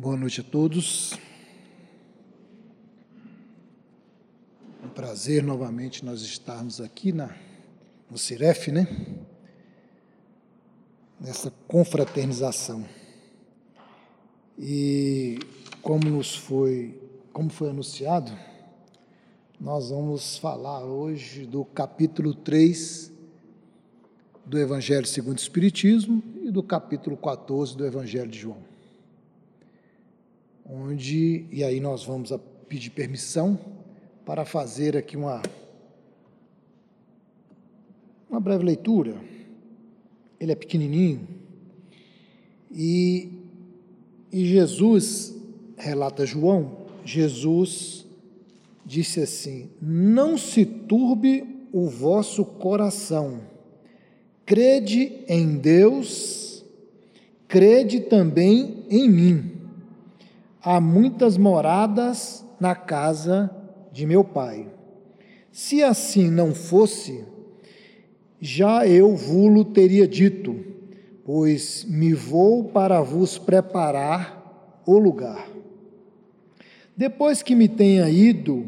Boa noite a todos. É um prazer novamente nós estarmos aqui na, no Ciref, né? Nessa confraternização. E como nos foi, como foi anunciado, nós vamos falar hoje do capítulo 3 do Evangelho segundo o Espiritismo e do capítulo 14 do Evangelho de João onde, e aí nós vamos pedir permissão para fazer aqui uma, uma breve leitura. Ele é pequenininho. E, e Jesus, relata João, Jesus disse assim: Não se turbe o vosso coração, crede em Deus, crede também em mim há muitas moradas na casa de meu pai. Se assim não fosse, já eu vulo teria dito, pois me vou para vos preparar o lugar. Depois que me tenha ido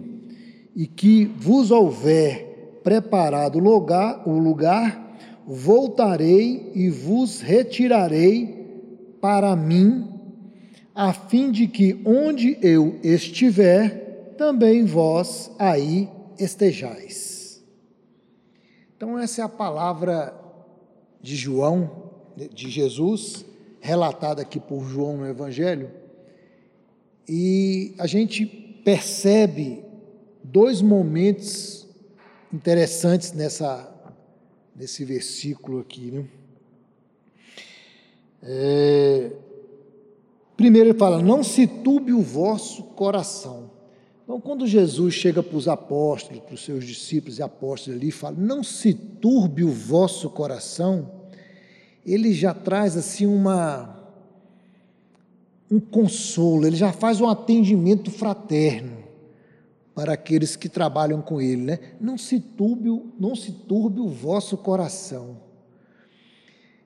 e que vos houver preparado lugar, o lugar voltarei e vos retirarei para mim a fim de que onde eu estiver, também vós aí estejais. Então, essa é a palavra de João, de Jesus, relatada aqui por João no Evangelho, e a gente percebe dois momentos interessantes nessa, nesse versículo aqui. Né? É, Primeiro ele fala: não se turbe o vosso coração. Então, quando Jesus chega para os apóstolos, para os seus discípulos e apóstolos ali, fala: não se turbe o vosso coração, ele já traz assim uma um consolo, ele já faz um atendimento fraterno para aqueles que trabalham com ele, né? Não se turbe, não se turbe o vosso coração.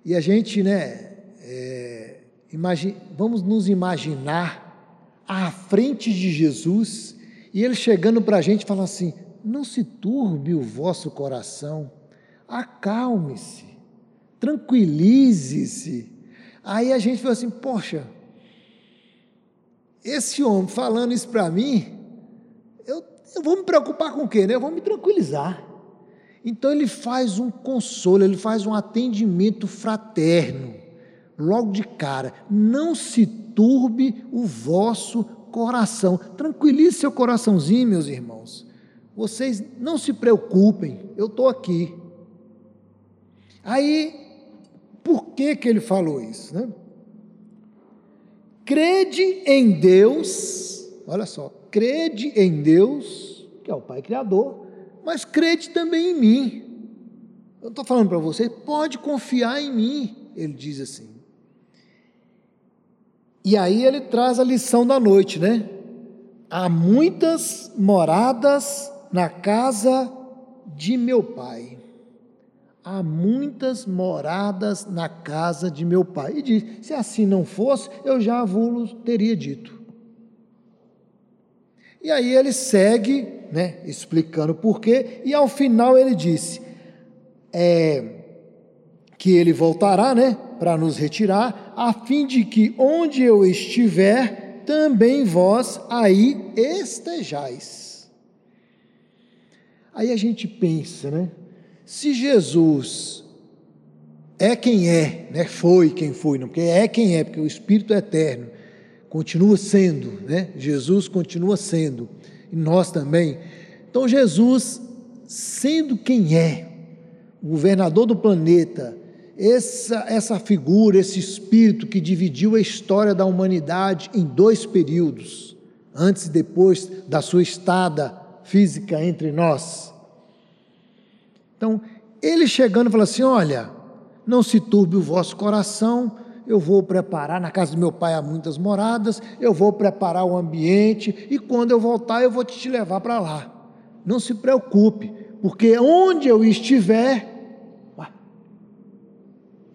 E a gente, né, é, Imagine, vamos nos imaginar à frente de Jesus e ele chegando para a gente falando assim: não se turbe o vosso coração, acalme-se, tranquilize-se. Aí a gente falou assim: poxa, esse homem falando isso para mim, eu, eu vou me preocupar com o quê? Né? Eu vou me tranquilizar. Então ele faz um consolo, ele faz um atendimento fraterno logo de cara, não se turbe o vosso coração. Tranquilize seu coraçãozinho, meus irmãos. Vocês não se preocupem, eu estou aqui. Aí, por que, que ele falou isso? Né? Crede em Deus, olha só, crede em Deus, que é o Pai Criador, mas crede também em mim. Eu estou falando para você, pode confiar em mim, ele diz assim. E aí ele traz a lição da noite, né? Há muitas moradas na casa de meu pai. Há muitas moradas na casa de meu pai. E diz: se assim não fosse, eu já vos teria dito. E aí ele segue, né, explicando por quê, e ao final ele disse: é, que ele voltará, né, para nos retirar, a fim de que onde eu estiver, também vós aí estejais. Aí a gente pensa, né? Se Jesus é quem é, né? Foi quem foi, não, porque é quem é, porque o Espírito é eterno, continua sendo, né? Jesus continua sendo, e nós também. Então Jesus, sendo quem é, o governador do planeta, essa, essa figura, esse espírito que dividiu a história da humanidade em dois períodos, antes e depois da sua estada física entre nós. Então, ele chegando fala assim: Olha, não se turbe o vosso coração, eu vou preparar, na casa do meu pai há muitas moradas, eu vou preparar o ambiente e quando eu voltar eu vou te levar para lá. Não se preocupe, porque onde eu estiver,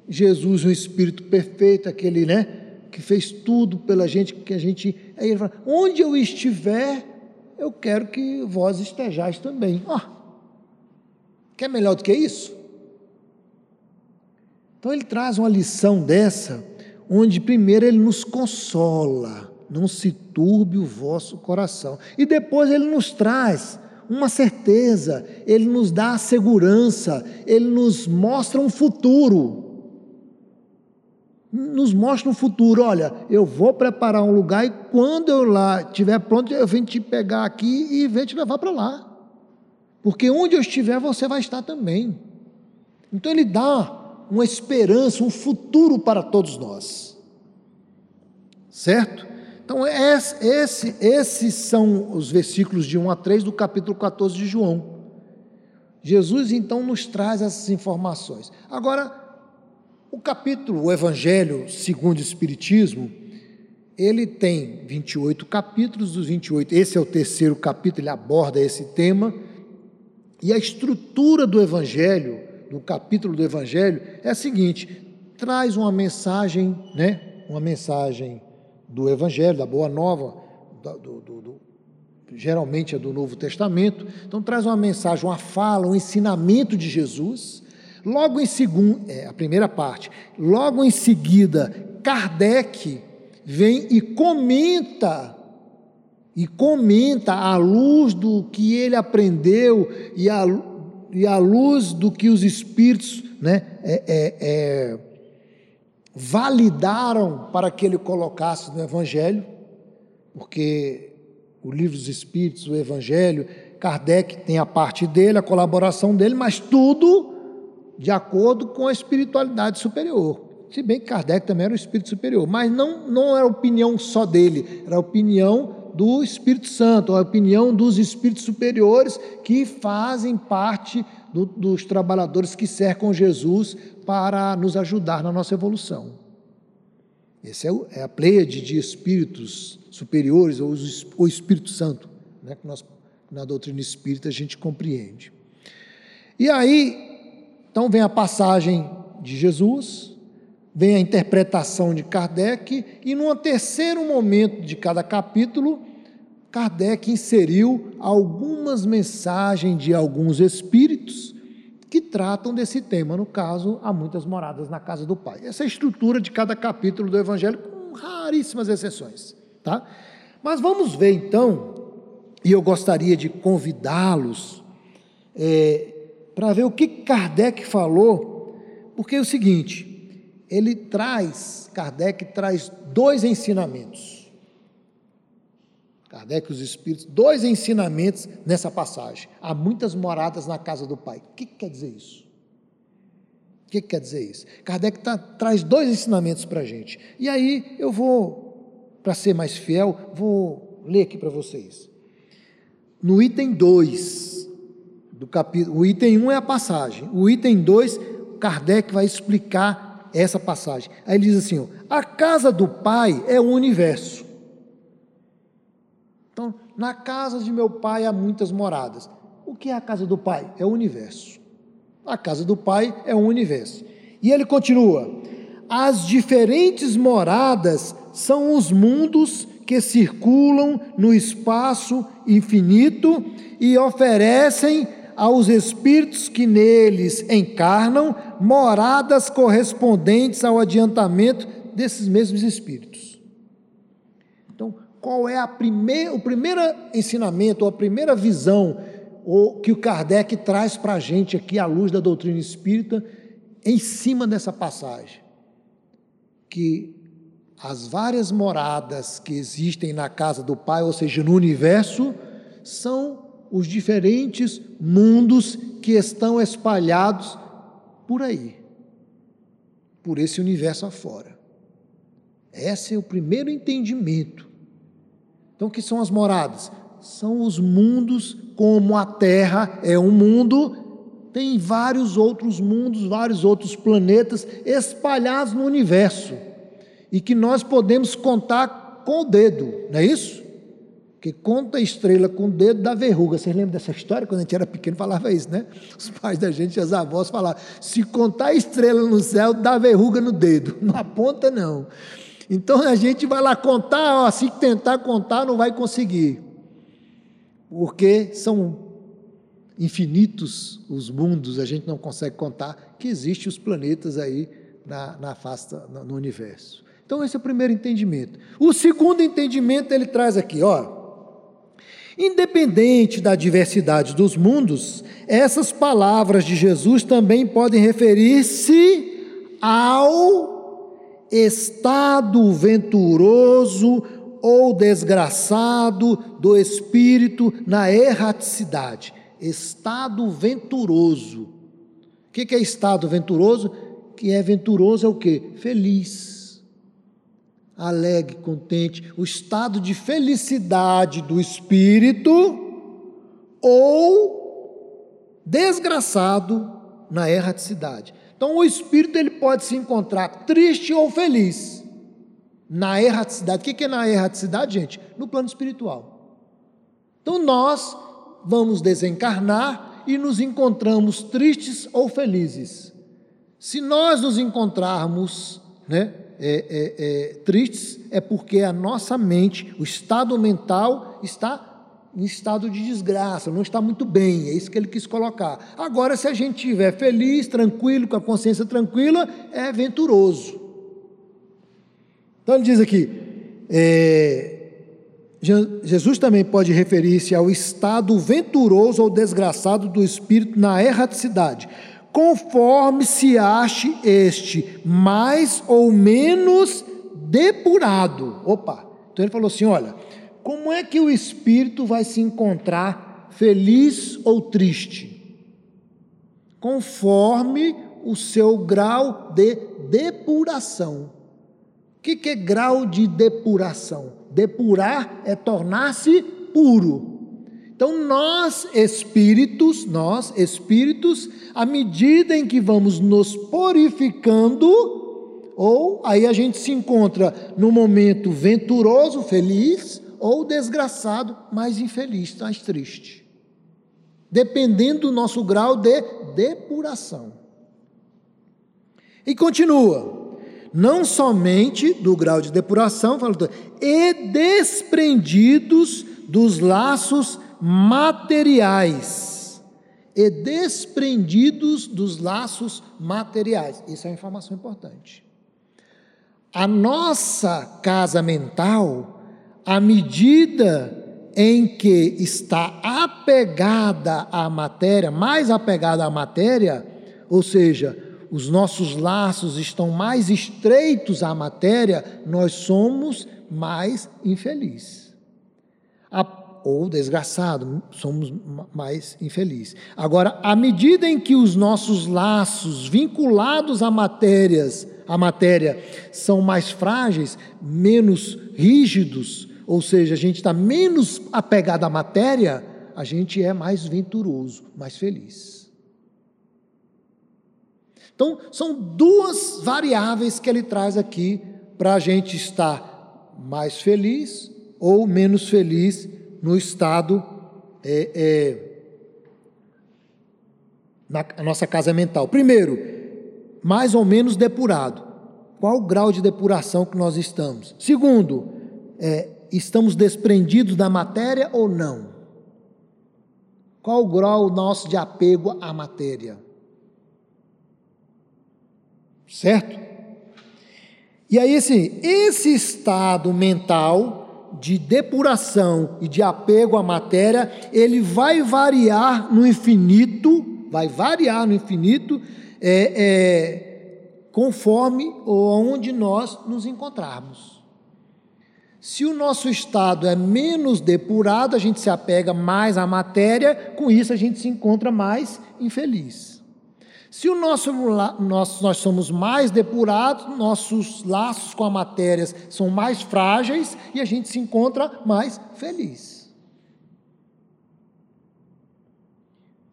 Jesus, um Espírito perfeito, aquele, né? Que fez tudo pela gente, que a gente. Aí ele fala: onde eu estiver, eu quero que vós estejais também. Ó, oh, quer melhor do que isso? Então ele traz uma lição dessa, onde primeiro ele nos consola, não se turbe o vosso coração. E depois ele nos traz uma certeza, ele nos dá a segurança, ele nos mostra um futuro. Nos mostra um futuro, olha, eu vou preparar um lugar e quando eu lá estiver pronto, eu venho te pegar aqui e venho te levar para lá. Porque onde eu estiver, você vai estar também. Então ele dá uma esperança, um futuro para todos nós. Certo? Então, esse, esses são os versículos de 1 a 3 do capítulo 14 de João. Jesus então nos traz essas informações. Agora, o capítulo, o Evangelho segundo o Espiritismo, ele tem 28 capítulos, dos 28, esse é o terceiro capítulo, ele aborda esse tema, e a estrutura do Evangelho do capítulo do Evangelho é a seguinte: traz uma mensagem, né? Uma mensagem do Evangelho, da Boa Nova, do, do, do, geralmente é do Novo Testamento. Então traz uma mensagem, uma fala, um ensinamento de Jesus. Logo em segundo, é, a primeira parte. Logo em seguida, Kardec vem e comenta e comenta à luz do que ele aprendeu e à, e à luz do que os espíritos né, é, é, é, validaram para que ele colocasse no Evangelho, porque o livro dos Espíritos, o Evangelho, Kardec tem a parte dele, a colaboração dele, mas tudo de acordo com a espiritualidade superior. Se bem que Kardec também era um espírito superior, mas não, não era opinião só dele, era a opinião do Espírito Santo, a opinião dos espíritos superiores que fazem parte do, dos trabalhadores que cercam Jesus para nos ajudar na nossa evolução. Essa é, é, a pleiade de espíritos superiores, ou o Espírito Santo, né, que nós, na doutrina espírita a gente compreende. E aí, então vem a passagem de Jesus, vem a interpretação de Kardec, e num terceiro momento de cada capítulo, Kardec inseriu algumas mensagens de alguns espíritos que tratam desse tema. No caso, há muitas moradas na casa do Pai. Essa é a estrutura de cada capítulo do Evangelho, com raríssimas exceções. Tá? Mas vamos ver então, e eu gostaria de convidá-los é, para ver o que Kardec falou, porque é o seguinte, ele traz, Kardec traz dois ensinamentos. Kardec e os Espíritos, dois ensinamentos nessa passagem. Há muitas moradas na casa do Pai. O que, que quer dizer isso? O que, que quer dizer isso? Kardec tá, traz dois ensinamentos para a gente. E aí eu vou, para ser mais fiel, vou ler aqui para vocês. No item 2 do capítulo, o item 1 um é a passagem. O item 2, Kardec vai explicar essa passagem. Aí ele diz assim: ó, a casa do Pai é o universo. Então, na casa de meu pai há muitas moradas. O que é a casa do pai? É o universo. A casa do pai é o universo. E ele continua: as diferentes moradas são os mundos que circulam no espaço infinito e oferecem aos espíritos que neles encarnam moradas correspondentes ao adiantamento desses mesmos espíritos qual é a primeira, o primeiro ensinamento, ou a primeira visão ou, que o Kardec traz para a gente aqui, à luz da doutrina espírita, em cima dessa passagem. Que as várias moradas que existem na casa do Pai, ou seja, no universo, são os diferentes mundos que estão espalhados por aí, por esse universo afora. Esse é o primeiro entendimento então, o que são as moradas? São os mundos, como a Terra é um mundo, tem vários outros mundos, vários outros planetas espalhados no universo e que nós podemos contar com o dedo, não é isso? Que conta a estrela com o dedo da verruga. Vocês lembram dessa história? Quando a gente era pequeno falava isso, né? Os pais da gente, as avós falavam: se contar a estrela no céu, dá verruga no dedo. Não aponta, não. Então a gente vai lá contar, ó, se tentar contar, não vai conseguir. Porque são infinitos os mundos, a gente não consegue contar que existem os planetas aí na, na face, no universo. Então esse é o primeiro entendimento. O segundo entendimento ele traz aqui, ó. Independente da diversidade dos mundos, essas palavras de Jesus também podem referir-se ao estado venturoso ou desgraçado do espírito na erraticidade. Estado venturoso. O que é estado venturoso? Que é venturoso é o que? Feliz, alegre, contente. O estado de felicidade do espírito ou desgraçado na erraticidade. Então o espírito ele pode se encontrar triste ou feliz na erraticidade. O que é na erraticidade, gente? No plano espiritual. Então nós vamos desencarnar e nos encontramos tristes ou felizes. Se nós nos encontrarmos né, é, é, é, tristes, é porque a nossa mente, o estado mental está em estado de desgraça, não está muito bem, é isso que ele quis colocar. Agora, se a gente estiver feliz, tranquilo, com a consciência tranquila, é venturoso. Então ele diz aqui: é, Jesus também pode referir-se ao estado venturoso ou desgraçado do espírito na erraticidade, conforme se ache este mais ou menos depurado. Opa! Então ele falou assim: olha como é que o espírito vai se encontrar feliz ou triste? Conforme o seu grau de depuração. O que, que é grau de depuração? Depurar é tornar-se puro. Então, nós espíritos, nós espíritos, à medida em que vamos nos purificando, ou aí a gente se encontra no momento venturoso, feliz, ou desgraçado, mais infeliz, mais triste. Dependendo do nosso grau de depuração. E continua, não somente do grau de depuração, e desprendidos dos laços materiais. E desprendidos dos laços materiais. Isso é uma informação importante. A nossa casa mental à medida em que está apegada à matéria, mais apegada à matéria, ou seja, os nossos laços estão mais estreitos à matéria, nós somos mais infelizes. Ou desgraçado, somos mais infelizes. Agora, à medida em que os nossos laços vinculados a matérias, a matéria, são mais frágeis, menos rígidos, ou seja, a gente está menos apegado à matéria, a gente é mais venturoso, mais feliz. Então, são duas variáveis que ele traz aqui para a gente estar mais feliz ou menos feliz no estado é, é, na nossa casa mental. Primeiro, mais ou menos depurado. Qual o grau de depuração que nós estamos? Segundo, é, estamos desprendidos da matéria ou não? Qual o grau nosso de apego à matéria? Certo? E aí, assim, esse estado mental de depuração e de apego à matéria, ele vai variar no infinito, vai variar no infinito, é, é, conforme onde nós nos encontrarmos. Se o nosso estado é menos depurado, a gente se apega mais à matéria, com isso a gente se encontra mais infeliz. Se o nosso, nós, nós somos mais depurados, nossos laços com a matéria são mais frágeis e a gente se encontra mais feliz.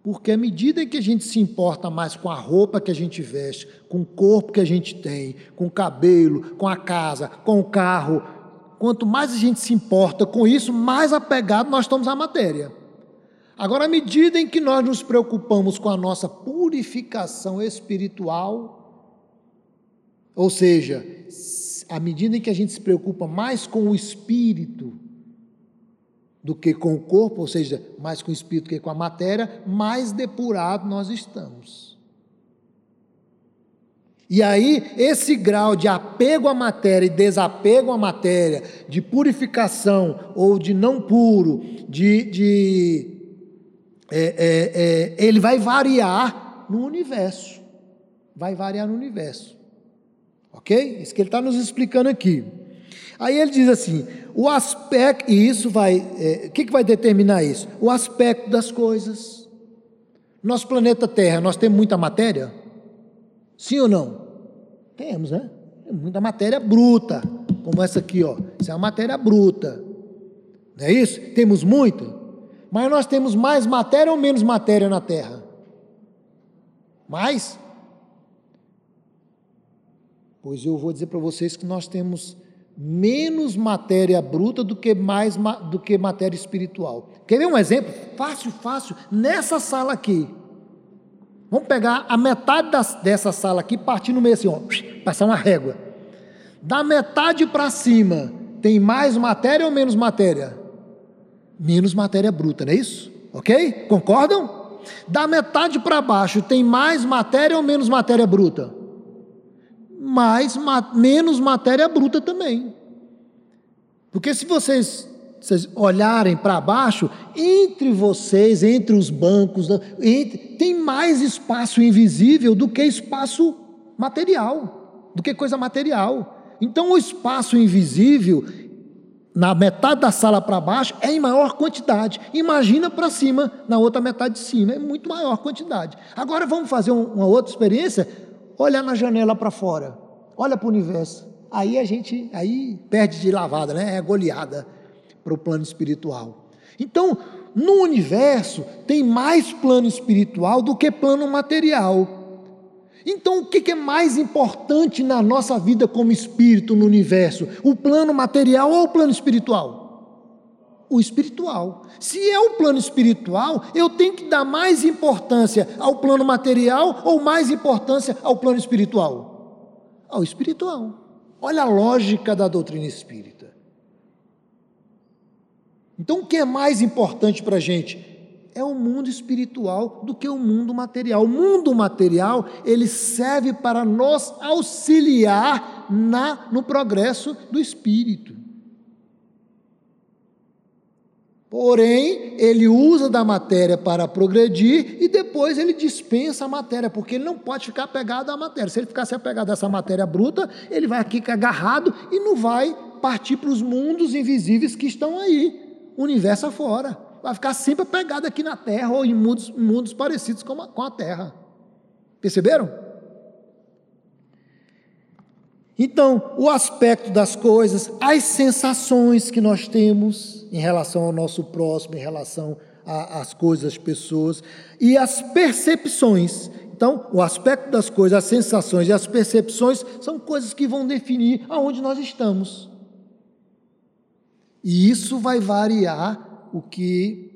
Porque à medida que a gente se importa mais com a roupa que a gente veste, com o corpo que a gente tem, com o cabelo, com a casa, com o carro, quanto mais a gente se importa com isso, mais apegado nós estamos à matéria. Agora, à medida em que nós nos preocupamos com a nossa purificação espiritual, ou seja, à medida em que a gente se preocupa mais com o espírito do que com o corpo, ou seja, mais com o espírito que com a matéria, mais depurado nós estamos. E aí, esse grau de apego à matéria e desapego à matéria, de purificação ou de não puro, de, de é, é, é, ele vai variar no universo. Vai variar no universo. Ok? Isso que ele está nos explicando aqui. Aí ele diz assim: o aspecto, e isso vai, é, o que, que vai determinar isso? O aspecto das coisas. Nosso planeta Terra, nós temos muita matéria? Sim ou não? Temos, né? muita matéria bruta, como essa aqui, ó. Isso é uma matéria bruta. Não é isso? Temos muito? Mas nós temos mais matéria ou menos matéria na Terra? Mais? Pois eu vou dizer para vocês que nós temos menos matéria bruta do que mais do que matéria espiritual. Quer ver um exemplo? Fácil, fácil. Nessa sala aqui. Vamos pegar a metade das, dessa sala aqui, partir no meio assim, ó, passar uma régua. Da metade para cima, tem mais matéria ou menos matéria? Menos matéria bruta, não é isso? Ok? Concordam? Da metade para baixo, tem mais matéria ou menos matéria bruta? mais, menos matéria bruta também. Porque se vocês, vocês olharem para baixo, entre vocês, entre os bancos, entre, tem mais espaço invisível do que espaço material, do que coisa material. Então o espaço invisível, na metade da sala para baixo, é em maior quantidade. Imagina para cima, na outra metade de cima, é muito maior quantidade. Agora vamos fazer uma outra experiência? Olha na janela para fora olha para o universo. Aí a gente aí perde de lavada, né? É goleada para o plano espiritual. Então, no universo tem mais plano espiritual do que plano material. Então, o que é mais importante na nossa vida como espírito no universo? O plano material ou o plano espiritual? O espiritual. Se é o plano espiritual, eu tenho que dar mais importância ao plano material ou mais importância ao plano espiritual? ao espiritual. Olha a lógica da doutrina espírita. Então, o que é mais importante para a gente? É o mundo espiritual do que o mundo material. O mundo material, ele serve para nos auxiliar na, no progresso do espírito. Porém, ele usa da matéria para progredir e depois ele dispensa a matéria, porque ele não pode ficar apegado à matéria. Se ele ficar se apegado a essa matéria bruta, ele vai aqui agarrado e não vai partir para os mundos invisíveis que estão aí, universo afora. Vai ficar sempre apegado aqui na Terra ou em mundos, mundos parecidos com a, com a Terra. Perceberam? Então, o aspecto das coisas, as sensações que nós temos em relação ao nosso próximo, em relação às coisas, às pessoas, e as percepções. Então, o aspecto das coisas, as sensações e as percepções são coisas que vão definir aonde nós estamos. E isso vai variar o que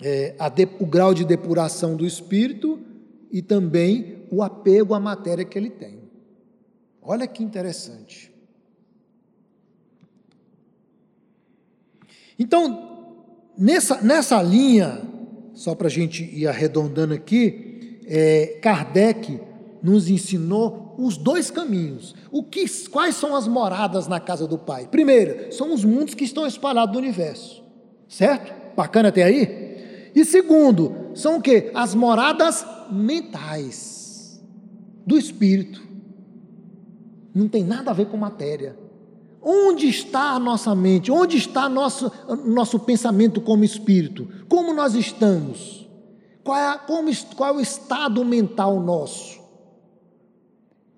é, de, o grau de depuração do espírito e também o apego à matéria que ele tem. Olha que interessante. Então, nessa, nessa linha, só para a gente ir arredondando aqui, é, Kardec nos ensinou os dois caminhos. O que, quais são as moradas na casa do Pai? Primeiro, são os mundos que estão espalhados no universo. Certo? Bacana até aí? E segundo, são o que? As moradas mentais do espírito. Não tem nada a ver com matéria. Onde está a nossa mente? Onde está nosso, nosso pensamento como espírito? Como nós estamos? Qual é, como, qual é o estado mental nosso?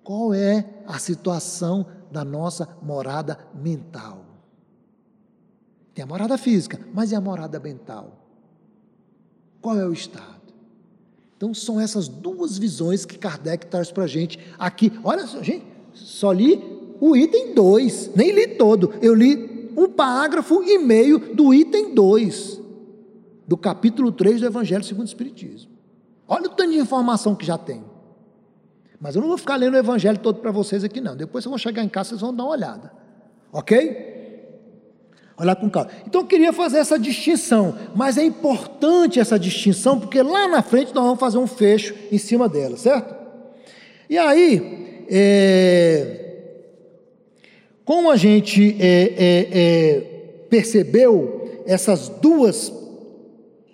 Qual é a situação da nossa morada mental? Tem a morada física, mas e a morada mental? Qual é o estado? Então são essas duas visões que Kardec traz para a gente aqui. Olha, gente, só li o item 2, nem li todo. Eu li um parágrafo e meio do item 2, do capítulo 3 do Evangelho segundo o Espiritismo. Olha o tanto de informação que já tem. Mas eu não vou ficar lendo o evangelho todo para vocês aqui, não. Depois vocês vão chegar em casa, vocês vão dar uma olhada. Ok? Olhar com calma. Então eu queria fazer essa distinção, mas é importante essa distinção, porque lá na frente nós vamos fazer um fecho em cima dela, certo? E aí, é, como a gente é, é, é percebeu essas duas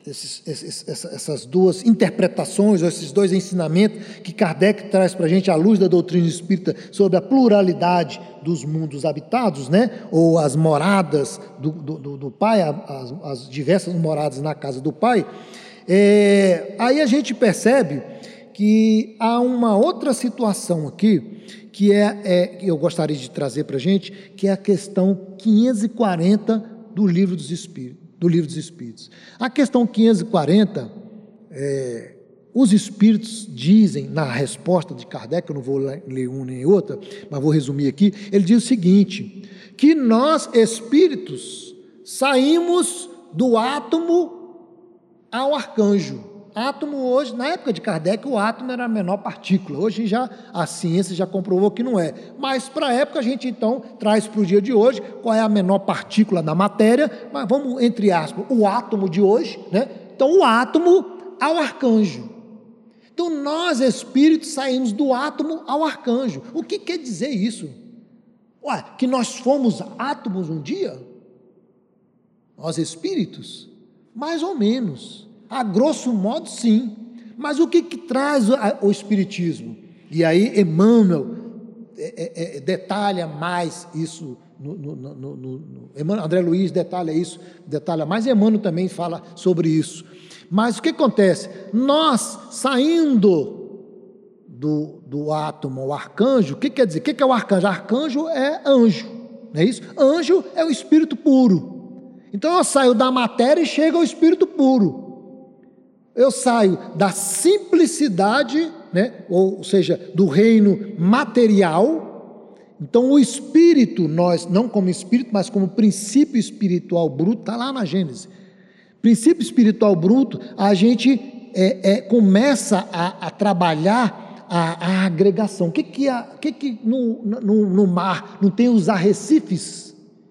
esses, esses, essas duas interpretações, ou esses dois ensinamentos que Kardec traz para a gente à luz da doutrina espírita sobre a pluralidade dos mundos habitados, né? ou as moradas do, do, do Pai, as, as, diversas moradas na casa do Pai, é, aí a gente percebe que há uma outra situação aqui que é, é eu gostaria de trazer para a gente, que é a questão 540 do livro dos Espíritos do Livro dos Espíritos. A questão 540, é, os Espíritos dizem, na resposta de Kardec, eu não vou ler um nem outra, mas vou resumir aqui, ele diz o seguinte: que nós, Espíritos, saímos do átomo ao arcanjo. Átomo hoje, na época de Kardec, o átomo era a menor partícula. Hoje já a ciência já comprovou que não é. Mas para a época a gente então traz para o dia de hoje qual é a menor partícula da matéria, mas vamos entre aspas, o átomo de hoje, né? Então o átomo ao arcanjo. Então nós espíritos saímos do átomo ao arcanjo. O que quer dizer isso? Ué, que nós fomos átomos um dia? Nós espíritos? Mais ou menos. A grosso modo, sim. Mas o que, que traz o, o Espiritismo? E aí, Emmanuel é, é, é, detalha mais isso. No, no, no, no, André Luiz detalha isso, detalha mais, Emmanuel também fala sobre isso. Mas o que acontece? Nós saindo do, do átomo ao arcanjo, o que quer dizer? O que é o arcanjo? Arcanjo é anjo, não é isso? Anjo é o espírito puro. Então eu saio da matéria e chego ao espírito puro. Eu saio da simplicidade, né? ou seja, do reino material. Então, o espírito, nós, não como espírito, mas como princípio espiritual bruto, está lá na Gênesis. Princípio espiritual bruto, a gente é, é, começa a, a trabalhar a, a, agregação. O que, que, a, que, que no, no, no mar não tem os arrecifes?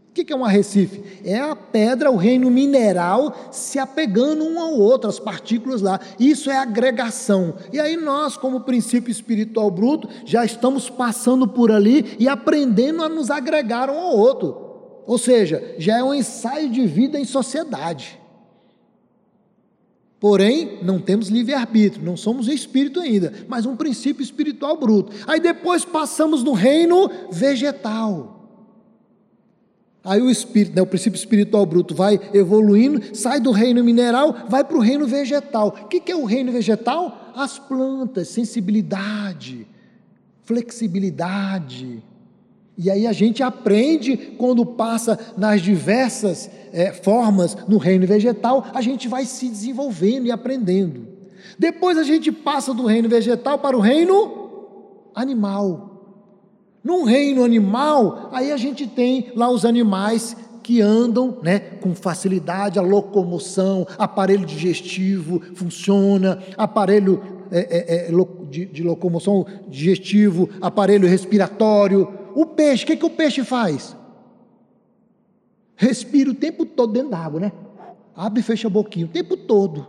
O que é um arrecife? É a pedra, o reino mineral se apegando um ao outro, as partículas lá. Isso é agregação. E aí nós, como princípio espiritual bruto, já estamos passando por ali e aprendendo a nos agregar um ao outro. Ou seja, já é um ensaio de vida em sociedade. Porém, não temos livre-arbítrio, não somos espírito ainda, mas um princípio espiritual bruto. Aí depois passamos no reino vegetal. Aí o espírito, né, o princípio espiritual bruto vai evoluindo, sai do reino mineral, vai para o reino vegetal. O que, que é o reino vegetal? As plantas, sensibilidade, flexibilidade. E aí a gente aprende quando passa nas diversas é, formas no reino vegetal, a gente vai se desenvolvendo e aprendendo. Depois a gente passa do reino vegetal para o reino animal. Num reino animal, aí a gente tem lá os animais que andam né, com facilidade, a locomoção, aparelho digestivo funciona, aparelho é, é, é, de, de, locomoção digestivo, aparelho respiratório. O peixe, o que, que o peixe faz? Respira o tempo todo dentro d'água, né? Abre e fecha a boquinha o tempo todo.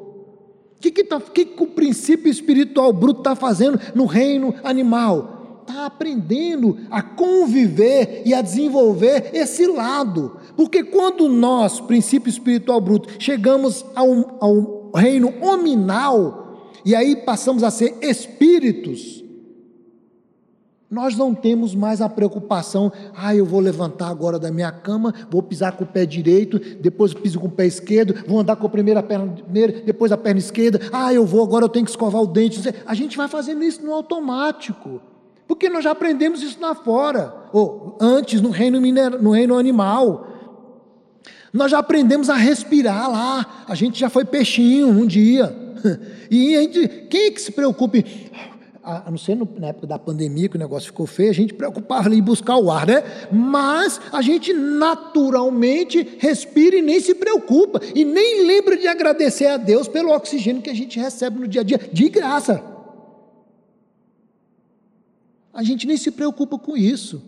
O que, que, tá, que, que o princípio espiritual bruto está fazendo no reino animal? Está aprendendo a conviver e a desenvolver esse lado. Porque quando nós, princípio espiritual bruto, chegamos ao, ao reino hominal, e aí passamos a ser espíritos, nós não temos mais a preocupação, ah, eu vou levantar agora da minha cama, vou pisar com o pé direito, depois piso com o pé esquerdo, vou andar com a primeira perna primeira, depois a perna esquerda, ah, eu vou, agora eu tenho que escovar o dente. A gente vai fazendo isso no automático. Porque nós já aprendemos isso lá fora, ou antes no reino, mineral, no reino animal. Nós já aprendemos a respirar lá. A gente já foi peixinho um dia. E a gente, quem é que se preocupe? A não ser na época da pandemia que o negócio ficou feio, a gente preocupava em buscar o ar, né? Mas a gente naturalmente respira e nem se preocupa. E nem lembra de agradecer a Deus pelo oxigênio que a gente recebe no dia a dia, de graça. A gente nem se preocupa com isso.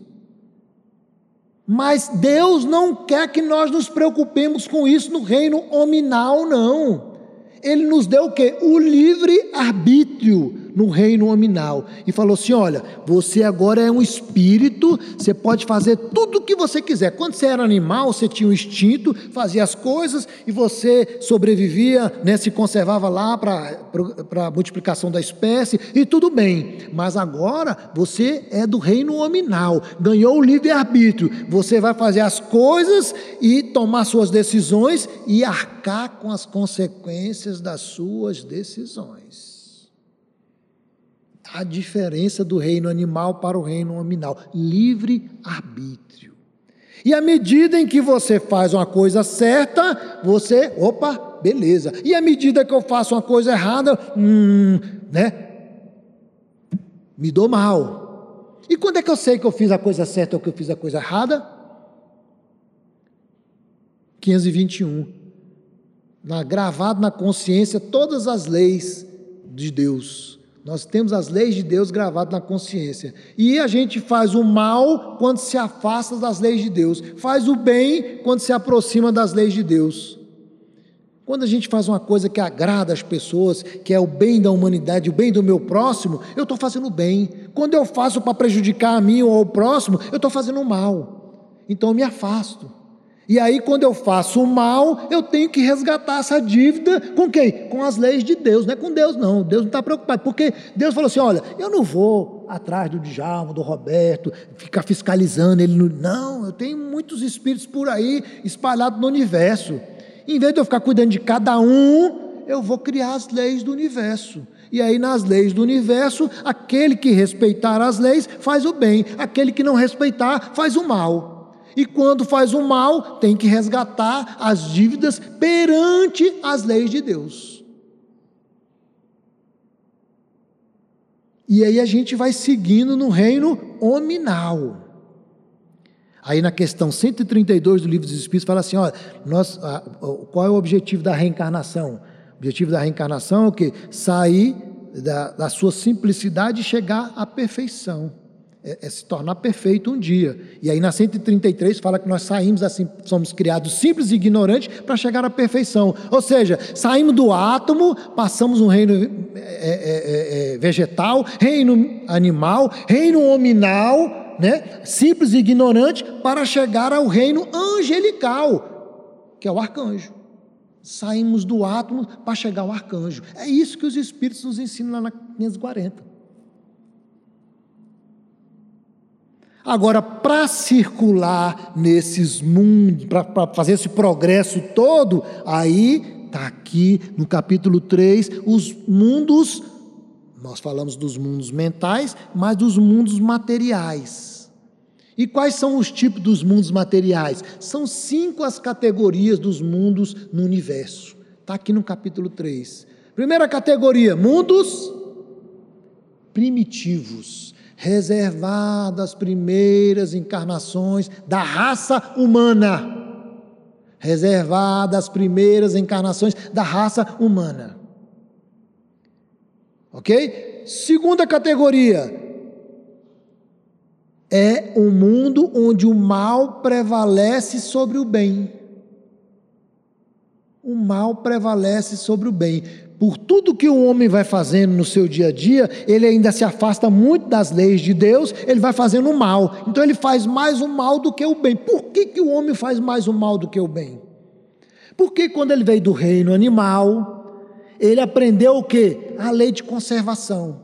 Mas Deus não quer que nós nos preocupemos com isso no reino hominal, não. Ele nos deu o quê? O livre arbítrio no reino nominal e falou assim: Olha, você agora é um espírito, você pode fazer tudo o que você quiser. Quando você era animal, você tinha um instinto, fazia as coisas e você sobrevivia, né, se conservava lá para a multiplicação da espécie e tudo bem. Mas agora você é do reino nominal, ganhou o livre-arbítrio. Você vai fazer as coisas e tomar suas decisões e arcar com as consequências das suas decisões a diferença do reino animal para o reino nominal: livre arbítrio. E à medida em que você faz uma coisa certa, você, opa, beleza. E à medida que eu faço uma coisa errada, hum, né? Me dou mal. E quando é que eu sei que eu fiz a coisa certa ou que eu fiz a coisa errada? 521. Na, gravado na consciência todas as leis de Deus. Nós temos as leis de Deus gravadas na consciência. E a gente faz o mal quando se afasta das leis de Deus, faz o bem quando se aproxima das leis de Deus. Quando a gente faz uma coisa que agrada as pessoas, que é o bem da humanidade, o bem do meu próximo, eu estou fazendo o bem. Quando eu faço para prejudicar a mim ou ao próximo, eu estou fazendo o mal. Então eu me afasto. E aí, quando eu faço o mal, eu tenho que resgatar essa dívida com quem? Com as leis de Deus, não é com Deus, não. Deus não está preocupado, porque Deus falou assim: olha, eu não vou atrás do Djalma, do Roberto, ficar fiscalizando ele. Não, eu tenho muitos espíritos por aí espalhados no universo. Em vez de eu ficar cuidando de cada um, eu vou criar as leis do universo. E aí, nas leis do universo, aquele que respeitar as leis faz o bem, aquele que não respeitar faz o mal. E quando faz o mal, tem que resgatar as dívidas perante as leis de Deus. E aí a gente vai seguindo no reino hominal. Aí na questão 132 do Livro dos Espíritos fala assim: ó, nós, qual é o objetivo da reencarnação? O objetivo da reencarnação é o que? Sair da, da sua simplicidade e chegar à perfeição é, é se tornar perfeito um dia. E aí na 133 fala que nós saímos assim, somos criados simples e ignorantes para chegar à perfeição. Ou seja, saímos do átomo, passamos um reino é, é, é, é vegetal, reino animal, reino hominal, né? simples e ignorante, para chegar ao reino angelical, que é o arcanjo. Saímos do átomo para chegar ao arcanjo. É isso que os Espíritos nos ensinam lá na 540. Agora, para circular nesses mundos, para fazer esse progresso todo, aí está aqui no capítulo 3, os mundos, nós falamos dos mundos mentais, mas dos mundos materiais. E quais são os tipos dos mundos materiais? São cinco as categorias dos mundos no universo. Está aqui no capítulo 3. Primeira categoria: mundos primitivos reservada às primeiras encarnações da raça humana. Reservada às primeiras encarnações da raça humana. Ok? Segunda categoria. É um mundo onde o mal prevalece sobre o bem. O mal prevalece sobre o bem por tudo que o homem vai fazendo no seu dia a dia, ele ainda se afasta muito das leis de Deus, ele vai fazendo o mal. Então ele faz mais o mal do que o bem. Por que, que o homem faz mais o mal do que o bem? Porque quando ele veio do reino animal, ele aprendeu o que? A lei de conservação.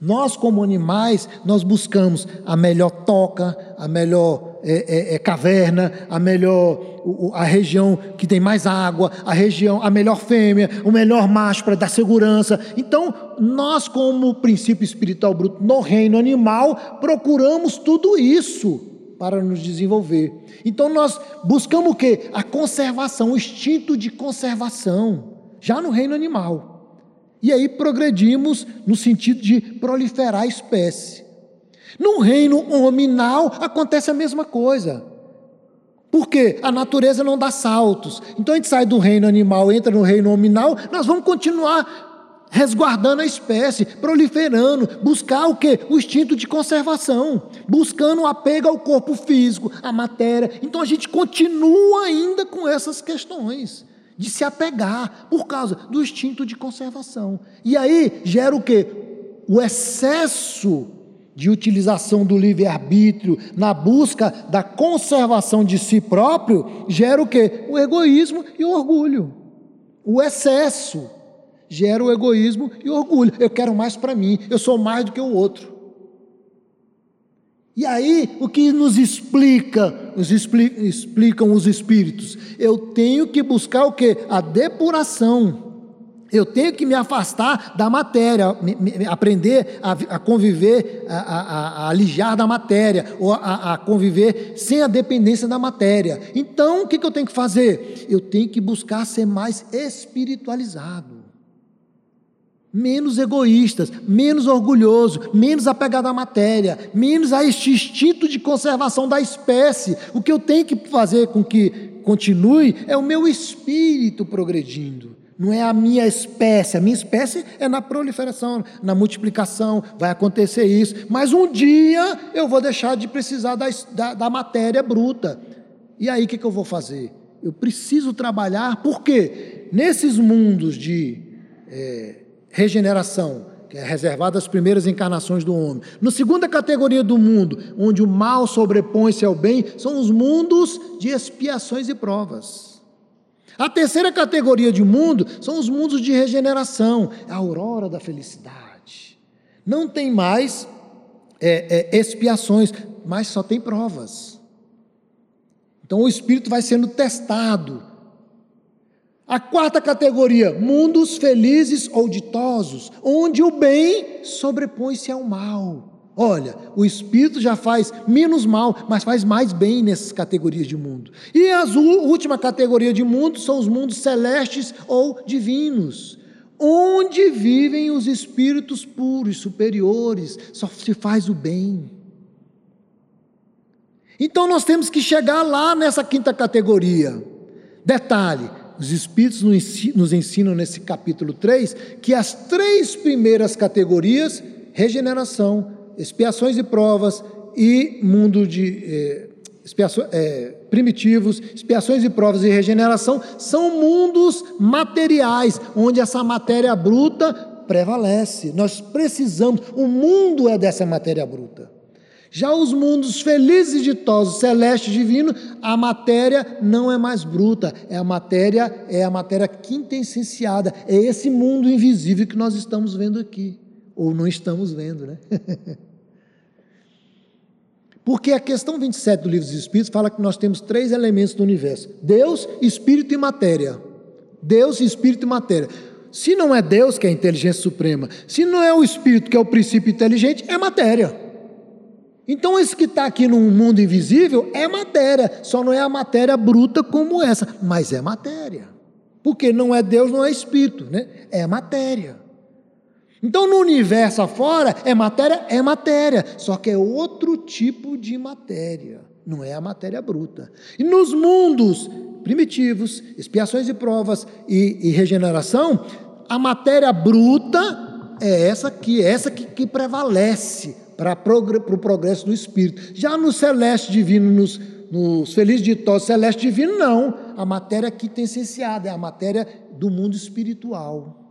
Nós, como animais, nós buscamos a melhor toca, a melhor é, é, é, caverna, a melhor a região que tem mais água, a região, a melhor fêmea, o melhor macho para dar segurança. Então, nós, como princípio espiritual bruto no reino animal, procuramos tudo isso para nos desenvolver. Então, nós buscamos o que? A conservação, o instinto de conservação, já no reino animal. E aí progredimos no sentido de proliferar a espécie. No reino hominal acontece a mesma coisa. Por quê? A natureza não dá saltos. Então a gente sai do reino animal, entra no reino hominal, nós vamos continuar resguardando a espécie, proliferando, buscar o que? O instinto de conservação, buscando o apego ao corpo físico, à matéria. Então a gente continua ainda com essas questões de se apegar por causa do instinto de conservação. E aí gera o que? O excesso de utilização do livre-arbítrio na busca da conservação de si próprio gera o que? O egoísmo e o orgulho. O excesso gera o egoísmo e o orgulho. Eu quero mais para mim, eu sou mais do que o outro. E aí, o que nos explica, nos explicam os espíritos? Eu tenho que buscar o que? A depuração. Eu tenho que me afastar da matéria, me, me, aprender a, a conviver, a, a, a, alijar da matéria, ou a, conviver sem a dependência da matéria. Então, o que, que eu tenho que fazer? Eu tenho que buscar ser mais espiritualizado menos egoístas, menos orgulhoso, menos apegado à matéria, menos a este instinto de conservação da espécie. O que eu tenho que fazer com que continue é o meu espírito progredindo. Não é a minha espécie, a minha espécie é na proliferação, na multiplicação, vai acontecer isso, mas um dia eu vou deixar de precisar da, da, da matéria bruta. E aí o que, que eu vou fazer? Eu preciso trabalhar, porque nesses mundos de é, regeneração, que é reservada às primeiras encarnações do homem. Na segunda categoria do mundo, onde o mal sobrepõe-se ao bem, são os mundos de expiações e provas. A terceira categoria de mundo são os mundos de regeneração, a aurora da felicidade. Não tem mais é, é, expiações, mas só tem provas. Então o espírito vai sendo testado a quarta categoria, mundos felizes ou ditosos, onde o bem sobrepõe-se ao mal. Olha, o espírito já faz menos mal, mas faz mais bem nessas categorias de mundo. E a última categoria de mundo são os mundos celestes ou divinos, onde vivem os espíritos puros, superiores, só se faz o bem. Então nós temos que chegar lá nessa quinta categoria. Detalhe: os Espíritos nos ensinam nesse capítulo 3 que as três primeiras categorias, regeneração, expiações e provas e mundo de eh, eh, primitivos, expiações e provas e regeneração, são mundos materiais, onde essa matéria bruta prevalece. Nós precisamos, o mundo é dessa matéria bruta. Já os mundos felizes ditosos, celeste e divino, a matéria não é mais bruta, é a matéria, é a matéria quintessenciada, é esse mundo invisível que nós estamos vendo aqui, ou não estamos vendo, né? Porque a questão 27 do Livro dos Espíritos fala que nós temos três elementos do universo: Deus, Espírito e matéria. Deus, Espírito e matéria. Se não é Deus, que é a inteligência suprema, se não é o Espírito, que é o princípio inteligente, é matéria. Então, esse que está aqui no mundo invisível é matéria, só não é a matéria bruta como essa, mas é matéria. Porque não é Deus, não é espírito, né? É matéria. Então, no universo afora, é matéria? É matéria, só que é outro tipo de matéria, não é a matéria bruta. E nos mundos primitivos, expiações e provas e, e regeneração, a matéria bruta é essa que, é essa que, que prevalece para o progresso do espírito. Já no celeste divino, nos, nos felizes ditosos celeste divino, não. A matéria aqui tem essenciada, é a matéria do mundo espiritual.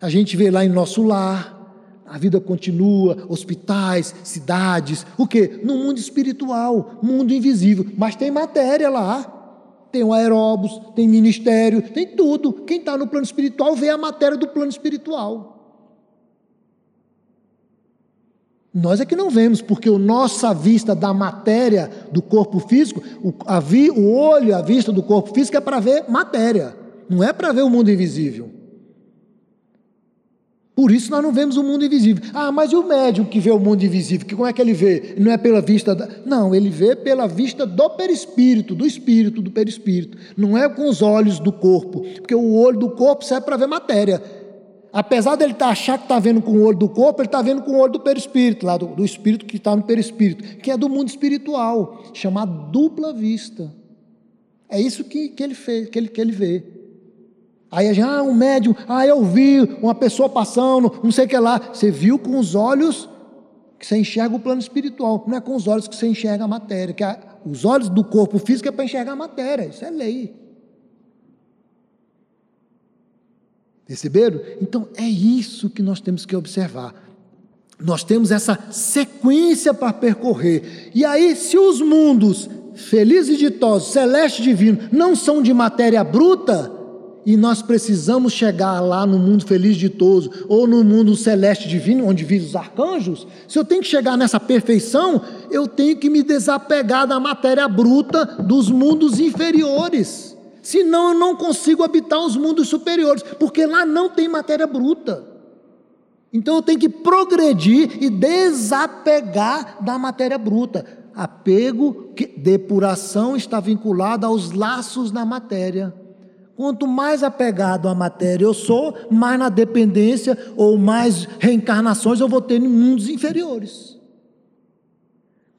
A gente vê lá em nosso lar, a vida continua, hospitais, cidades, o que? No mundo espiritual, mundo invisível, mas tem matéria lá. Tem o aeróbus, tem ministério, tem tudo. Quem está no plano espiritual vê a matéria do plano espiritual. Nós é que não vemos, porque a nossa vista da matéria do corpo físico, o, a vi, o olho, a vista do corpo físico é para ver matéria, não é para ver o mundo invisível. Por isso nós não vemos o mundo invisível. Ah, mas e o médium que vê o mundo invisível? Que como é que ele vê? Não é pela vista da... Não, ele vê pela vista do perispírito, do espírito, do perispírito. Não é com os olhos do corpo, porque o olho do corpo serve para ver matéria. Apesar dele tá, achar que está vendo com o olho do corpo, ele está vendo com o olho do perispírito, lá do, do espírito que está no perispírito, que é do mundo espiritual, chamado dupla vista. É isso que, que, ele, fez, que, ele, que ele vê. Aí a gente, ah, um médium, ah, eu vi uma pessoa passando, não sei o que lá. Você viu com os olhos que você enxerga o plano espiritual, não é com os olhos que você enxerga a matéria. Que a, os olhos do corpo físico é para enxergar a matéria, isso é lei. Perceberam? Então é isso que nós temos que observar. Nós temos essa sequência para percorrer. E aí, se os mundos felizes e ditosos, celeste e divino, não são de matéria bruta, e nós precisamos chegar lá no mundo feliz ditoso, ou no mundo celeste divino, onde vivem os arcanjos, se eu tenho que chegar nessa perfeição, eu tenho que me desapegar da matéria bruta dos mundos inferiores. Senão eu não consigo habitar os mundos superiores, porque lá não tem matéria bruta. Então eu tenho que progredir e desapegar da matéria bruta. Apego, depuração está vinculada aos laços da matéria. Quanto mais apegado à matéria eu sou, mais na dependência ou mais reencarnações eu vou ter em mundos inferiores.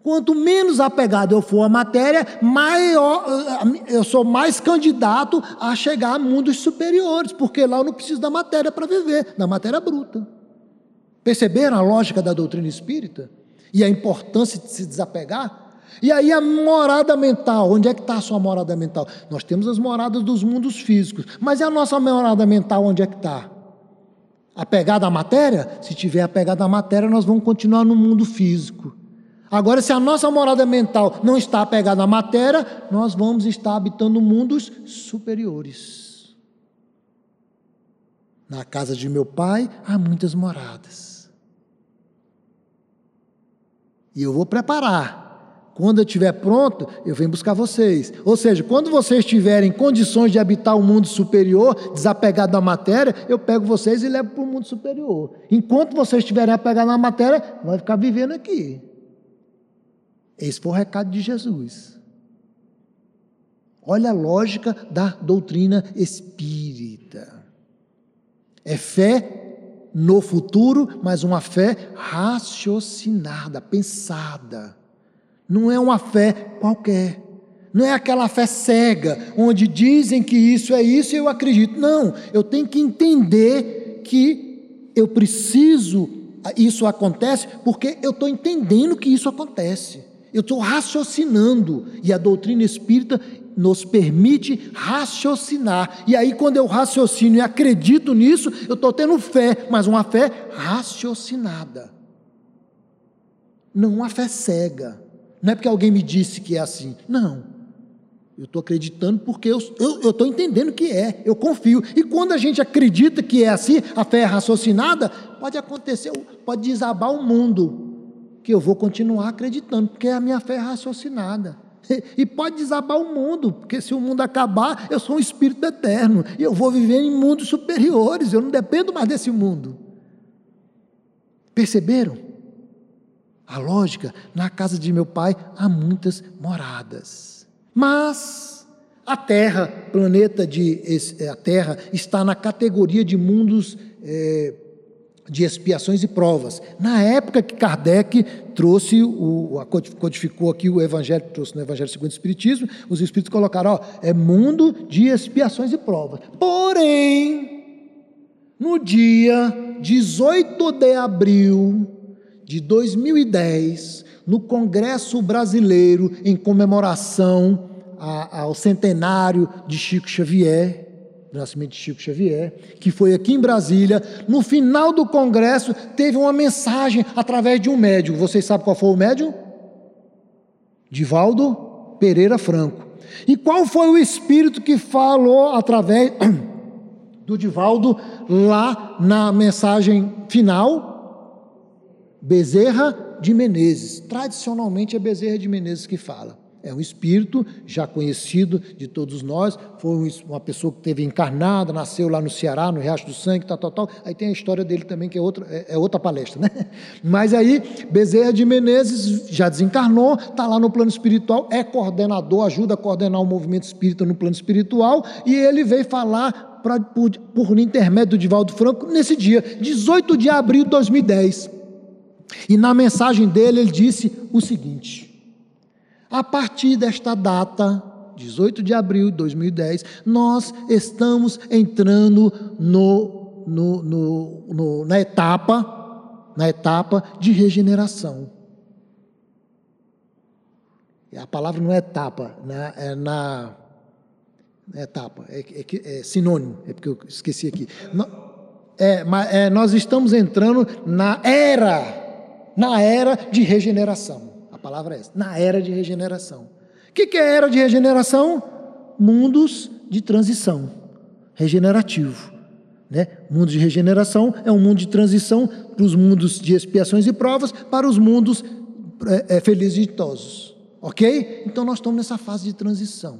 Quanto menos apegado eu for à matéria, maior, eu sou mais candidato a chegar a mundos superiores, porque lá eu não preciso da matéria para viver, da matéria bruta. Perceberam a lógica da doutrina espírita? E a importância de se desapegar? E aí a morada mental, onde é que está a sua morada mental? Nós temos as moradas dos mundos físicos, mas e a nossa morada mental, onde é que está? Apegada à matéria? Se tiver apegada à matéria, nós vamos continuar no mundo físico. Agora, se a nossa morada mental não está apegada à matéria, nós vamos estar habitando mundos superiores. Na casa de meu pai há muitas moradas. E eu vou preparar. Quando eu estiver pronto, eu venho buscar vocês. Ou seja, quando vocês tiverem condições de habitar o um mundo superior, desapegado da matéria, eu pego vocês e levo para o mundo superior. Enquanto vocês estiverem apegados na matéria, vai ficar vivendo aqui. Esse foi o recado de Jesus. Olha a lógica da doutrina espírita. É fé no futuro, mas uma fé raciocinada, pensada. Não é uma fé qualquer. Não é aquela fé cega, onde dizem que isso é isso e eu acredito. Não, eu tenho que entender que eu preciso, isso acontece, porque eu estou entendendo que isso acontece. Eu estou raciocinando e a doutrina espírita nos permite raciocinar. E aí, quando eu raciocino e acredito nisso, eu estou tendo fé, mas uma fé raciocinada. Não uma fé cega. Não é porque alguém me disse que é assim. Não. Eu estou acreditando porque eu estou entendendo que é, eu confio. E quando a gente acredita que é assim, a fé é raciocinada, pode acontecer, pode desabar o mundo que eu vou continuar acreditando, porque a minha fé é raciocinada. E pode desabar o mundo, porque se o mundo acabar, eu sou um espírito eterno, e eu vou viver em mundos superiores, eu não dependo mais desse mundo. Perceberam? A lógica, na casa de meu pai há muitas moradas. Mas a Terra, planeta de a Terra, está na categoria de mundos é, de expiações e provas. Na época que Kardec trouxe, o, codificou aqui o Evangelho, trouxe no Evangelho segundo o Espiritismo, os Espíritos colocaram, ó, é mundo de expiações e provas. Porém, no dia 18 de abril de 2010, no Congresso Brasileiro, em comemoração ao centenário de Chico Xavier, do nascimento de Chico Xavier, que foi aqui em Brasília. No final do congresso, teve uma mensagem através de um médium. Vocês sabem qual foi o médium? Divaldo Pereira Franco. E qual foi o espírito que falou através do Divaldo lá na mensagem final? Bezerra de Menezes. Tradicionalmente é Bezerra de Menezes que fala. É um espírito já conhecido de todos nós, foi uma pessoa que teve encarnada, nasceu lá no Ceará, no Riacho do Sangue, tal, tal, tal. Aí tem a história dele também, que é outra, é, é outra palestra, né? Mas aí, Bezerra de Menezes já desencarnou, está lá no plano espiritual, é coordenador, ajuda a coordenar o movimento espírita no plano espiritual, e ele veio falar pra, por, por intermédio do Divaldo Franco nesse dia, 18 de abril de 2010. E na mensagem dele, ele disse o seguinte a partir desta data 18 de abril de 2010, nós estamos entrando no, no, no, na etapa, na etapa de regeneração. A palavra não é etapa, né? é na é etapa, é, é, é, sinônimo, é porque eu esqueci aqui. É, é, nós estamos entrando na era, na era de regeneração. A palavra é essa, na era de regeneração. O que, que é era de regeneração? Mundos de transição, regenerativo. Né? Mundo de regeneração é um mundo de transição para os mundos de expiações e provas, para os mundos é, é felizes e ditosos. Ok? Então nós estamos nessa fase de transição.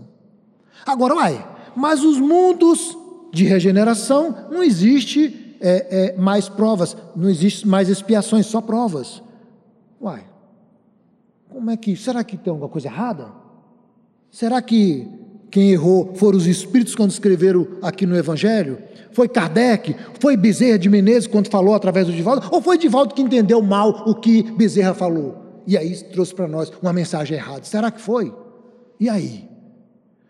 Agora, vai, mas os mundos de regeneração não existe é, é, mais provas, não existe mais expiações, só provas. Uai, como é que, será que tem alguma coisa errada? Será que quem errou foram os espíritos quando escreveram aqui no Evangelho? Foi Kardec? Foi Bezerra de Menezes quando falou através do Divaldo? Ou foi Divaldo que entendeu mal o que Bezerra falou? E aí trouxe para nós uma mensagem errada. Será que foi? E aí?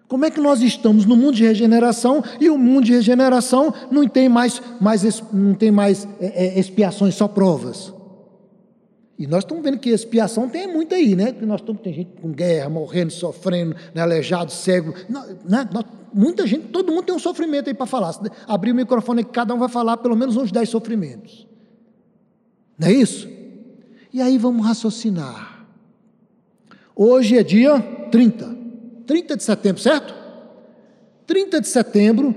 Como é que nós estamos no mundo de regeneração e o mundo de regeneração não tem mais, mais, não tem mais é, é, expiações, só provas? E nós estamos vendo que expiação tem muito aí, né? Que nós estamos, tem gente com guerra, morrendo, sofrendo, né? aleijado, cego. Né? muita gente, todo mundo tem um sofrimento aí para falar. Se abrir o microfone aqui, cada um vai falar pelo menos uns 10 sofrimentos. Não é isso? E aí vamos raciocinar. Hoje é dia 30. 30 de setembro, certo? 30 de setembro,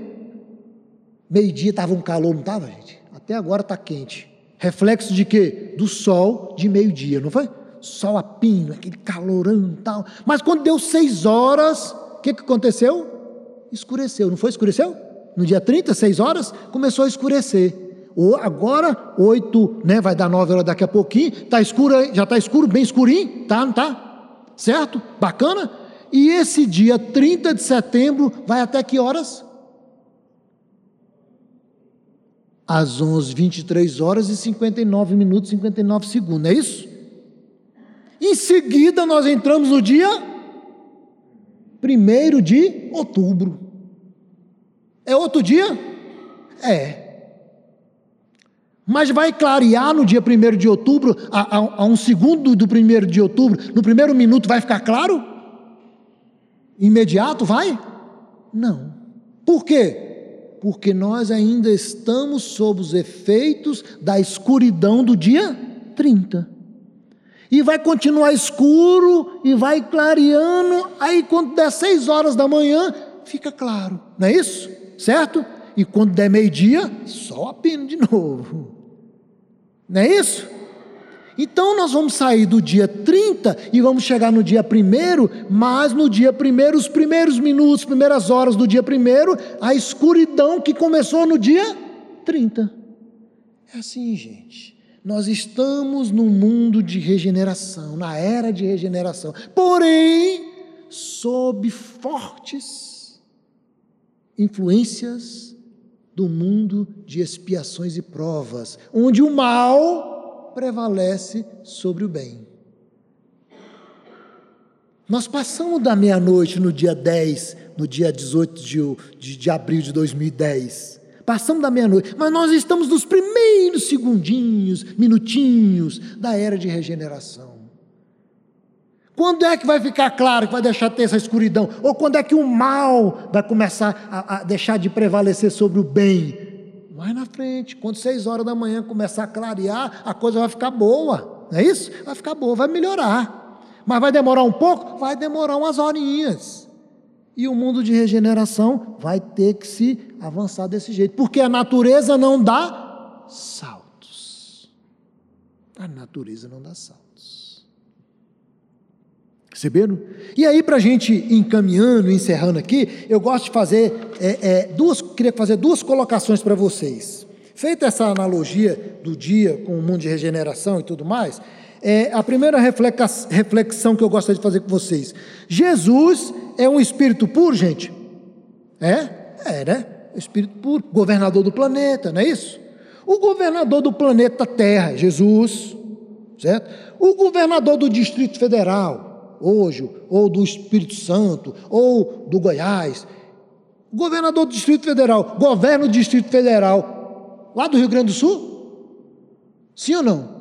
meio-dia estava um calor, não estava, gente? Até agora está quente. Reflexo de quê? Do sol de meio-dia, não foi? Sol a pino, aquele calorão e tal. Mas quando deu seis horas, o que, que aconteceu? Escureceu, não foi? Escureceu? No dia 30, seis horas, começou a escurecer. Agora, oito, né? Vai dar nove horas daqui a pouquinho. Tá escuro, já está escuro, bem escurinho, tá? Não tá? Certo? Bacana? E esse dia 30 de setembro vai até que horas? Às 11, 23 horas e 59 minutos e 59 segundos, é isso? Em seguida, nós entramos no dia 1 de outubro. É outro dia? É. Mas vai clarear no dia 1 de outubro, a, a, a um segundo do 1 de outubro, no primeiro minuto vai ficar claro? Imediato vai? Não. Por quê? Porque nós ainda estamos sob os efeitos da escuridão do dia 30. E vai continuar escuro e vai clareando, aí quando der seis horas da manhã, fica claro, não é isso? Certo? E quando der meio-dia, sol a pino de novo. Não é isso? Então nós vamos sair do dia 30 e vamos chegar no dia 1, mas no dia 1, os primeiros minutos, primeiras horas do dia 1, a escuridão que começou no dia 30. É assim, gente. Nós estamos num mundo de regeneração, na era de regeneração, porém, sob fortes influências do mundo de expiações e provas, onde o mal prevalece sobre o bem. Nós passamos da meia-noite no dia 10, no dia 18 de, de, de abril de 2010. Passamos da meia-noite, mas nós estamos nos primeiros segundinhos, minutinhos da era de regeneração. Quando é que vai ficar claro que vai deixar de ter essa escuridão? Ou quando é que o mal vai começar a, a deixar de prevalecer sobre o bem? Mais na frente, quando seis horas da manhã começar a clarear, a coisa vai ficar boa, não é isso? Vai ficar boa, vai melhorar. Mas vai demorar um pouco? Vai demorar umas horinhas. E o mundo de regeneração vai ter que se avançar desse jeito, porque a natureza não dá saltos. A natureza não dá saltos. Perceberam? E aí, para a gente encaminhando, encerrando aqui, eu gosto de fazer é, é, duas, queria fazer duas colocações para vocês. Feita essa analogia do dia com o mundo de regeneração e tudo mais, é, a primeira reflexão que eu gostaria de fazer com vocês: Jesus é um espírito puro, gente? É? É, né? Espírito puro, governador do planeta, não é isso? O governador do planeta Terra, Jesus, certo? O governador do Distrito Federal, hoje, ou do Espírito Santo, ou do Goiás, governador do Distrito Federal, governa o Distrito Federal, lá do Rio Grande do Sul? Sim ou não?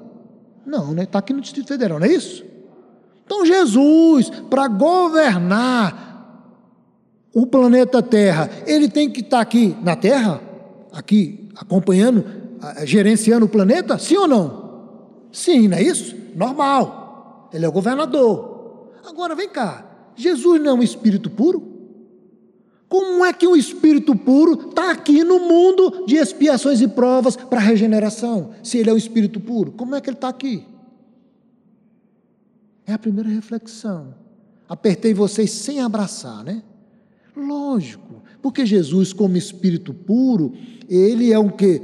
Não, né? Está aqui no Distrito Federal, não é isso? Então, Jesus, para governar o planeta Terra, ele tem que estar tá aqui na Terra, aqui acompanhando, gerenciando o planeta? Sim ou não? Sim, não é isso? Normal. Ele é o governador. Agora vem cá, Jesus não é um espírito puro? Como é que o espírito puro está aqui no mundo de expiações e provas para regeneração? Se ele é o espírito puro, como é que ele está aqui? É a primeira reflexão. Apertei vocês sem abraçar, né? Lógico, porque Jesus, como Espírito puro, ele é um que?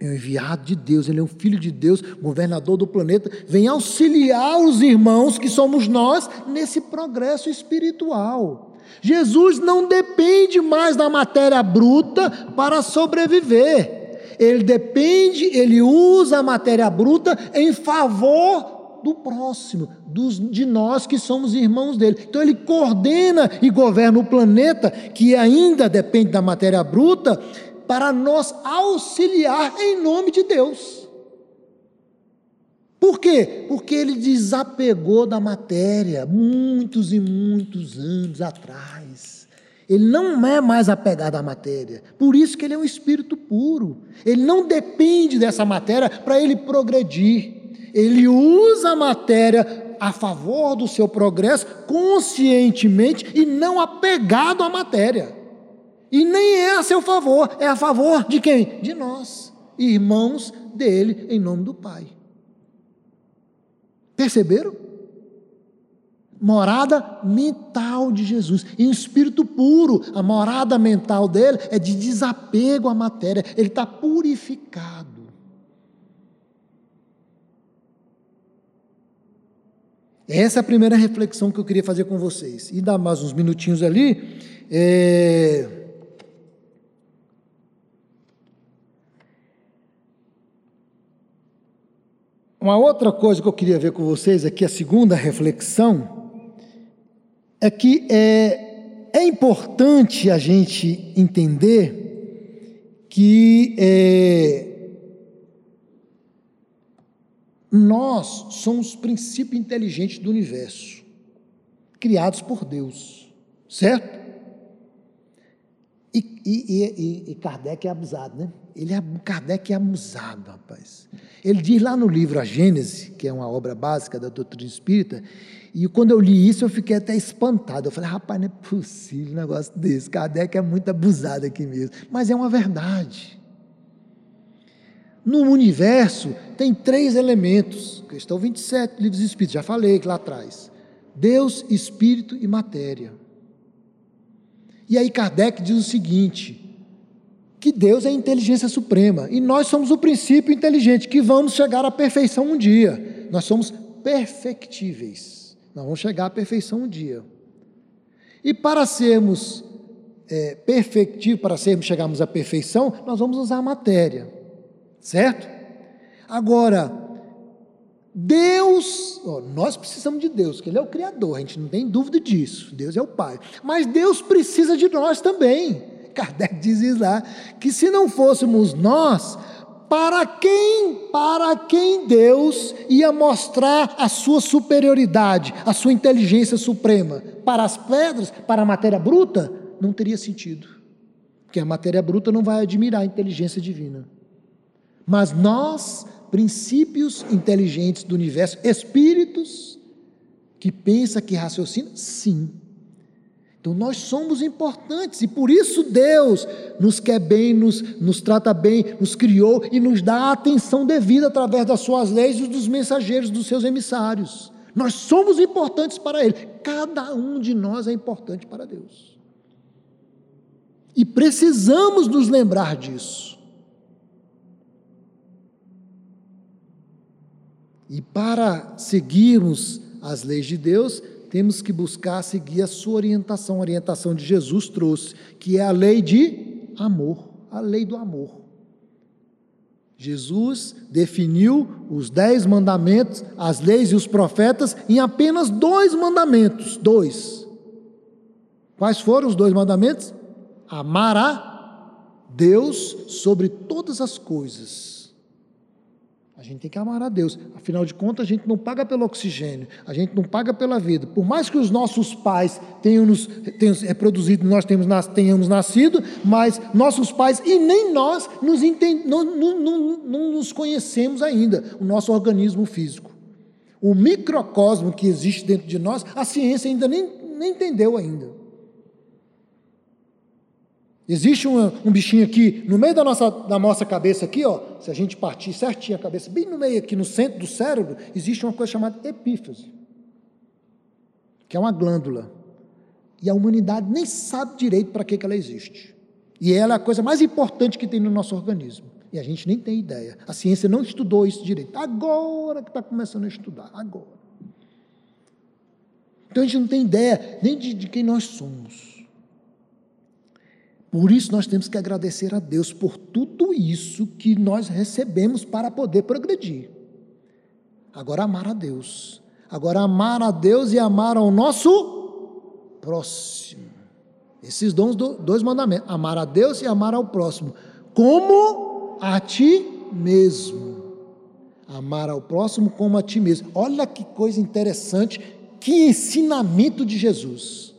É um enviado de Deus, ele é um filho de Deus, governador do planeta, vem auxiliar os irmãos que somos nós nesse progresso espiritual. Jesus não depende mais da matéria bruta para sobreviver. Ele depende, ele usa a matéria bruta em favor do próximo, dos, de nós que somos irmãos dele. Então ele coordena e governa o planeta, que ainda depende da matéria bruta, para nos auxiliar em nome de Deus. Por quê? Porque ele desapegou da matéria muitos e muitos anos atrás. Ele não é mais apegado à matéria. Por isso que ele é um espírito puro. Ele não depende dessa matéria para ele progredir ele usa a matéria a favor do seu progresso conscientemente e não apegado à matéria. E nem é a seu favor, é a favor de quem? De nós, irmãos dele, em nome do Pai. Perceberam? Morada mental de Jesus, em espírito puro, a morada mental dele é de desapego à matéria, ele está purificado. Essa é a primeira reflexão que eu queria fazer com vocês. E dar mais uns minutinhos ali. É... Uma outra coisa que eu queria ver com vocês aqui, a segunda reflexão, é que é, é importante a gente entender que é, Nós somos princípio inteligente do universo, criados por Deus, certo? E, e, e, e, Kardec é abusado, né? Ele é, Kardec é abusado, rapaz. Ele diz lá no livro A Gênese, que é uma obra básica da doutrina espírita, e quando eu li isso eu fiquei até espantado. Eu falei, rapaz, não é possível um negócio desse. Kardec é muito abusado aqui mesmo. Mas é uma verdade. No universo tem três elementos, questão 27, livros espíritos, já falei lá atrás: Deus, Espírito e matéria. E aí Kardec diz o seguinte: que Deus é a inteligência suprema e nós somos o princípio inteligente, que vamos chegar à perfeição um dia. Nós somos perfectíveis, nós vamos chegar à perfeição um dia. E para sermos é, para sermos chegarmos à perfeição, nós vamos usar a matéria. Certo? Agora, Deus, ó, nós precisamos de Deus, que Ele é o Criador, a gente não tem dúvida disso, Deus é o Pai. Mas Deus precisa de nós também. Kardec diz lá que se não fôssemos nós, para quem, para quem Deus ia mostrar a sua superioridade, a sua inteligência suprema? Para as pedras, para a matéria bruta? Não teria sentido. Porque a matéria bruta não vai admirar a inteligência divina. Mas nós, princípios inteligentes do universo, espíritos que pensa, que raciocina, sim. Então nós somos importantes e por isso Deus nos quer bem, nos, nos trata bem, nos criou e nos dá a atenção devida através das suas leis e dos mensageiros, dos seus emissários. Nós somos importantes para Ele. Cada um de nós é importante para Deus. E precisamos nos lembrar disso. E para seguirmos as leis de Deus, temos que buscar seguir a sua orientação, a orientação de Jesus trouxe, que é a lei de amor, a lei do amor. Jesus definiu os dez mandamentos, as leis e os profetas em apenas dois mandamentos. Dois. Quais foram os dois mandamentos? Amar a Deus sobre todas as coisas a gente tem que amar a Deus. Afinal de contas, a gente não paga pelo oxigênio, a gente não paga pela vida. Por mais que os nossos pais tenham nos tenham reproduzido, nós tenhamos, tenhamos nascido, mas nossos pais e nem nós nos entend, não, não, não, não nos conhecemos ainda, o nosso organismo físico. O microcosmo que existe dentro de nós, a ciência ainda nem, nem entendeu ainda. Existe um, um, bichinho aqui, no meio da nossa, da nossa cabeça aqui, ó, se a gente partir certinho a cabeça, bem no meio aqui, no centro do cérebro, existe uma coisa chamada epífise, que é uma glândula. E a humanidade nem sabe direito para que, que ela existe. E ela é a coisa mais importante que tem no nosso organismo. E a gente nem tem ideia. A ciência não estudou isso direito. Agora que está começando a estudar, agora. Então a gente não tem ideia nem de, de quem nós somos. Por isso nós temos que agradecer a Deus por tudo isso que nós recebemos para poder progredir. Agora amar a Deus. Agora amar a Deus e amar ao nosso próximo. Esses dons dois mandamentos, amar a Deus e amar ao próximo, como a ti mesmo. Amar ao próximo como a ti mesmo. Olha que coisa interessante, que ensinamento de Jesus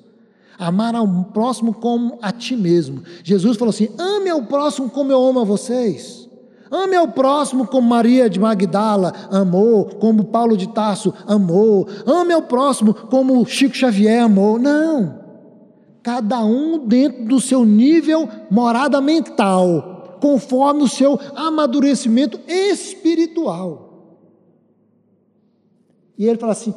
amar ao próximo como a ti mesmo. Jesus falou assim: ame ao próximo como eu amo a vocês. Ame ao próximo como Maria de Magdala amou, como Paulo de Tarso amou. Ame ao próximo como Chico Xavier amou. Não. Cada um dentro do seu nível morada mental, conforme o seu amadurecimento espiritual. E ele fala assim: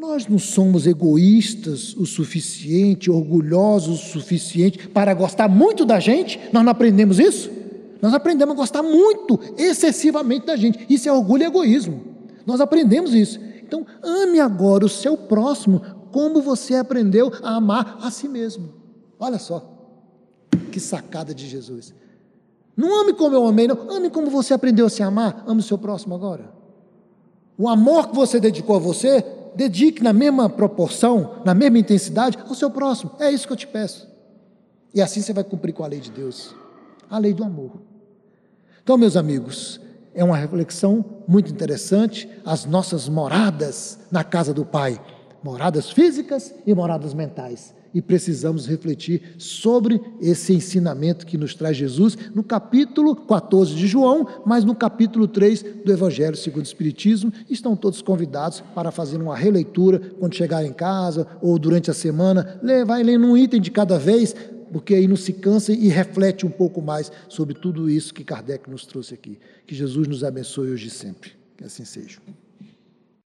nós não somos egoístas o suficiente, orgulhosos o suficiente para gostar muito da gente? Nós não aprendemos isso? Nós aprendemos a gostar muito, excessivamente da gente. Isso é orgulho e egoísmo. Nós aprendemos isso. Então, ame agora o seu próximo como você aprendeu a amar a si mesmo. Olha só, que sacada de Jesus. Não ame como eu amei, não. Ame como você aprendeu a se amar. Ame o seu próximo agora. O amor que você dedicou a você, dedique na mesma proporção, na mesma intensidade ao seu próximo. É isso que eu te peço. E assim você vai cumprir com a lei de Deus, a lei do amor. Então, meus amigos, é uma reflexão muito interessante as nossas moradas na casa do Pai, moradas físicas e moradas mentais e precisamos refletir sobre esse ensinamento que nos traz Jesus no capítulo 14 de João, mas no capítulo 3 do Evangelho segundo o Espiritismo. Estão todos convidados para fazer uma releitura quando chegar em casa ou durante a semana. Vai lendo um item de cada vez, porque aí não se cansa e reflete um pouco mais sobre tudo isso que Kardec nos trouxe aqui. Que Jesus nos abençoe hoje e sempre. Que assim seja.